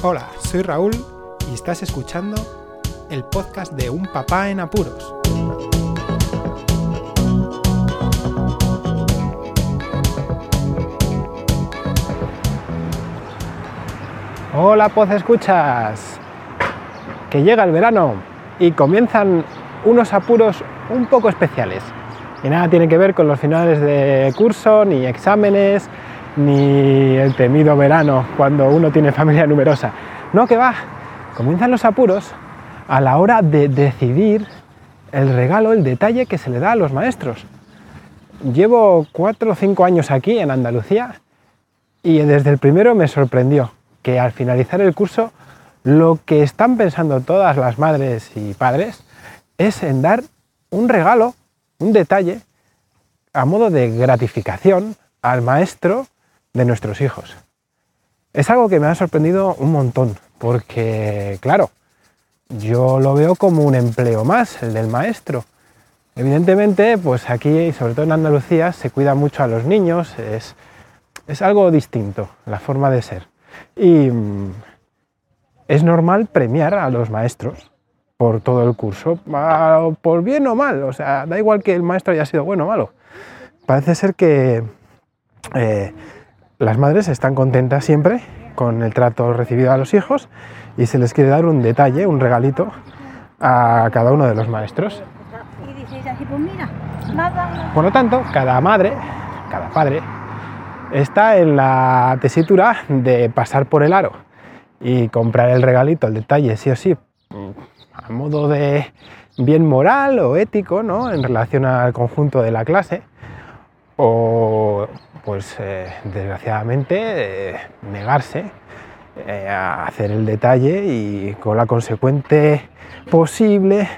Hola, soy Raúl y estás escuchando el podcast de Un Papá en Apuros. Hola, Poz Escuchas. Que llega el verano y comienzan unos apuros un poco especiales. Y nada tiene que ver con los finales de curso, ni exámenes, ni el temido verano cuando uno tiene familia numerosa. No, que va. Comienzan los apuros a la hora de decidir el regalo, el detalle que se le da a los maestros. Llevo cuatro o cinco años aquí en Andalucía y desde el primero me sorprendió que al finalizar el curso lo que están pensando todas las madres y padres es en dar un regalo, un detalle, a modo de gratificación al maestro de nuestros hijos. Es algo que me ha sorprendido un montón, porque, claro, yo lo veo como un empleo más, el del maestro. Evidentemente, pues aquí, sobre todo en Andalucía, se cuida mucho a los niños, es, es algo distinto la forma de ser. Y mm, es normal premiar a los maestros por todo el curso, por bien o mal, o sea, da igual que el maestro haya sido bueno o malo. Parece ser que eh, las madres están contentas siempre con el trato recibido a los hijos y se les quiere dar un detalle, un regalito a cada uno de los maestros. Por lo tanto, cada madre, cada padre, está en la tesitura de pasar por el aro y comprar el regalito, el detalle, sí o sí, a modo de bien moral o ético, ¿no? En relación al conjunto de la clase, o pues eh, desgraciadamente eh, negarse eh, a hacer el detalle y con la consecuente posible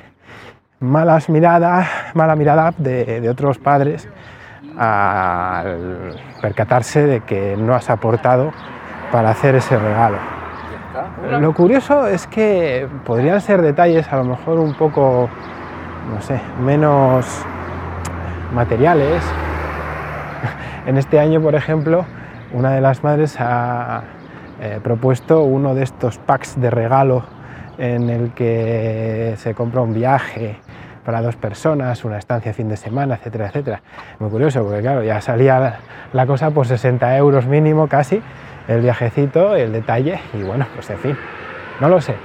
malas mala mirada de, de otros padres al percatarse de que no has aportado para hacer ese regalo. Lo curioso es que podrían ser detalles a lo mejor un poco, no sé, menos materiales, en este año, por ejemplo, una de las madres ha eh, propuesto uno de estos packs de regalo en el que se compra un viaje para dos personas, una estancia fin de semana, etcétera, etcétera. Muy curioso, porque claro, ya salía la cosa por 60 euros mínimo casi, el viajecito, el detalle, y bueno, pues en fin, no lo sé.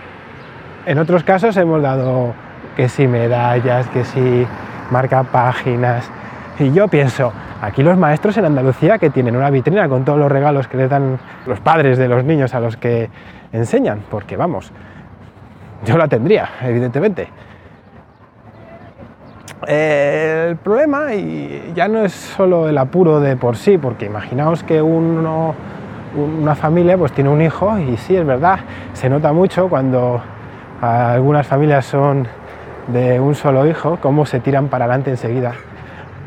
En otros casos hemos dado que si medallas, que si marca páginas, y yo pienso, aquí los maestros en Andalucía que tienen una vitrina con todos los regalos que les dan los padres de los niños a los que enseñan, porque vamos, yo la tendría, evidentemente. El problema y ya no es solo el apuro de por sí, porque imaginaos que uno, una familia pues tiene un hijo y sí, es verdad, se nota mucho cuando algunas familias son de un solo hijo, cómo se tiran para adelante enseguida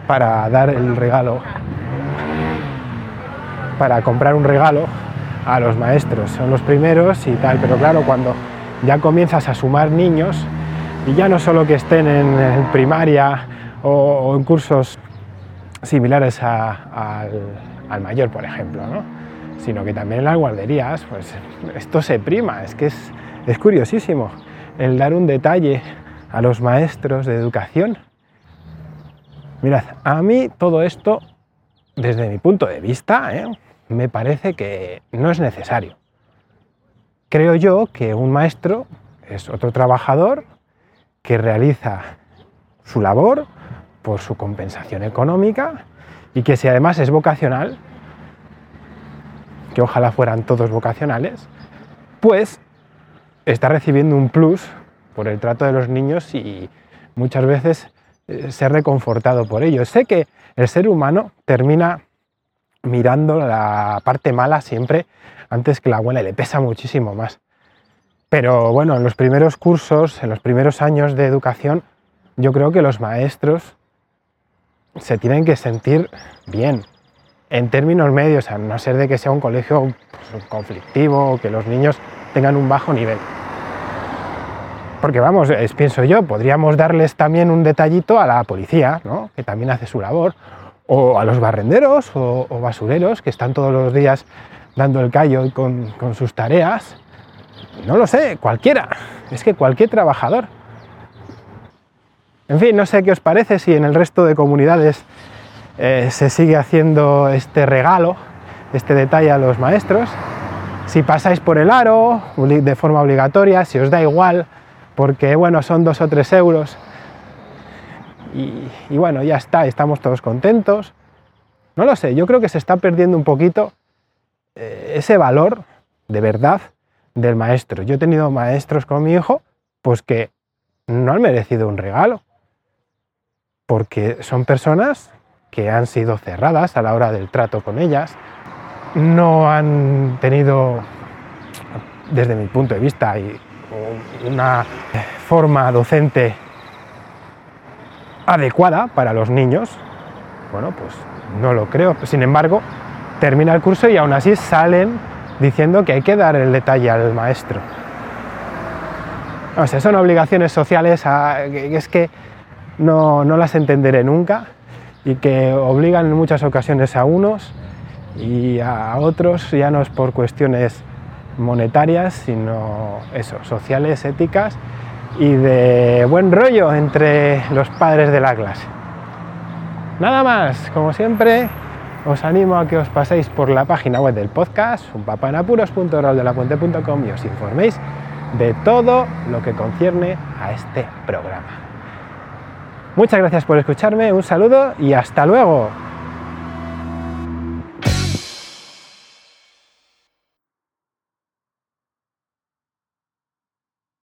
para dar el regalo, para comprar un regalo a los maestros. Son los primeros y tal, pero claro, cuando ya comienzas a sumar niños, y ya no solo que estén en, primaria o, en cursos similares al, mayor, por ejemplo, sino que también en las guarderías, pues esto se prima, es que es, es curiosísimo el dar un detalle a los maestros de educación Mirad, a mí todo esto, desde mi punto de vista, ¿eh? me parece que no es necesario. Creo yo que un maestro es otro trabajador que realiza su labor por su compensación económica y que si además es vocacional, que ojalá fueran todos vocacionales, pues está recibiendo un plus por el trato de los niños y muchas veces ser reconfortado por ello. Sé que el ser humano termina mirando la parte mala siempre antes que la buena le pesa muchísimo más. Pero bueno, en los primeros cursos, en los primeros años de educación, yo creo que los maestros se tienen que sentir bien, en términos medios, a no ser de que sea un colegio pues, conflictivo o que los niños tengan un bajo nivel. Porque vamos, pienso yo, podríamos darles también un detallito a la policía, ¿no? que también hace su labor, o a los barrenderos o, basureros que están todos los días dando el callo con, con sus tareas, no lo sé, cualquiera, es que cualquier trabajador. En fin, no sé qué os parece si en el resto de comunidades eh, se sigue haciendo este regalo, este detalle a los maestros. Si pasáis por el aro de forma obligatoria, si os da igual, porque bueno, son dos o tres euros. Y, bueno, ya está, estamos todos contentos. No lo sé, yo creo que se está perdiendo un poquito eh, ese valor de verdad del maestro. Yo he tenido maestros con mi hijo, pues que no han merecido un regalo, porque son personas que han sido cerradas a la hora del trato con ellas, no han tenido, desde mi punto de vista, una forma docente adecuada para los niños. Bueno, pues no lo creo. Sin embargo, termina el curso y aún así salen diciendo que hay que dar el detalle al maestro. No sé, son obligaciones sociales que es que no, no las entenderé nunca y que obligan en muchas ocasiones a unos y a otros ya no es por cuestiones monetarias, sino eso, sociales, éticas y de buen rollo entre los padres de la clase. Nada más, como siempre, os animo a que os paséis por la página web del podcast, unpapanapuros.roldelapuente.com y os informéis de todo lo que concierne a este programa. Muchas gracias por escucharme, un saludo y hasta luego.